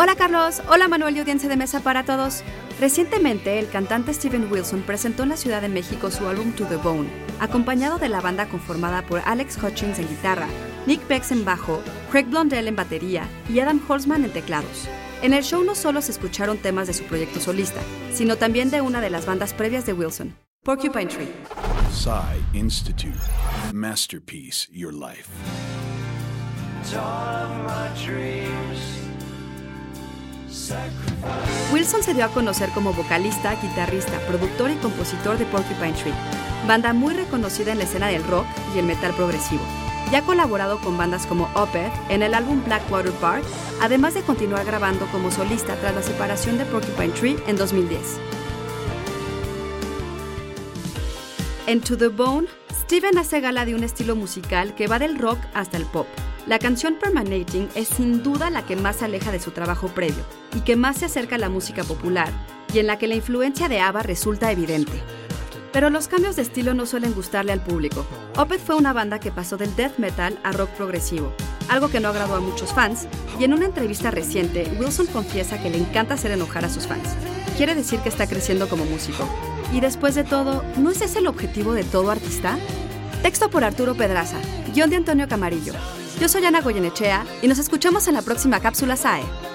Hola Carlos, hola Manuel y audiencia de mesa para todos. Recientemente, el cantante Steven Wilson presentó en la Ciudad de México su álbum To the Bone, acompañado de la banda conformada por Alex Hutchins en guitarra, Nick Bex en bajo, Craig Blondell en batería y Adam Holzman en teclados. En el show no solo se escucharon temas de su proyecto solista, sino también de una de las bandas previas de Wilson, Porcupine Tree. Psy Institute. Masterpiece Your Life. Wilson se dio a conocer como vocalista, guitarrista, productor y compositor de Porcupine Tree, banda muy reconocida en la escena del rock y el metal progresivo. Ya ha colaborado con bandas como Opeth en el álbum Blackwater Park, además de continuar grabando como solista tras la separación de Porcupine Tree en 2010. En To the Bone, Steven hace gala de un estilo musical que va del rock hasta el pop. La canción Permanating es sin duda la que más se aleja de su trabajo previo y que más se acerca a la música popular, y en la que la influencia de ABBA resulta evidente. Pero los cambios de estilo no suelen gustarle al público. Opeth fue una banda que pasó del death metal a rock progresivo, algo que no agradó a muchos fans, y en una entrevista reciente, Wilson confiesa que le encanta hacer enojar a sus fans. Quiere decir que está creciendo como músico. Y después de todo, ¿no es ese el objetivo de todo artista? Texto por Arturo Pedraza, guion de Antonio Camarillo. Yo soy Ana Goyenechea y nos escuchamos en la próxima cápsula SAE.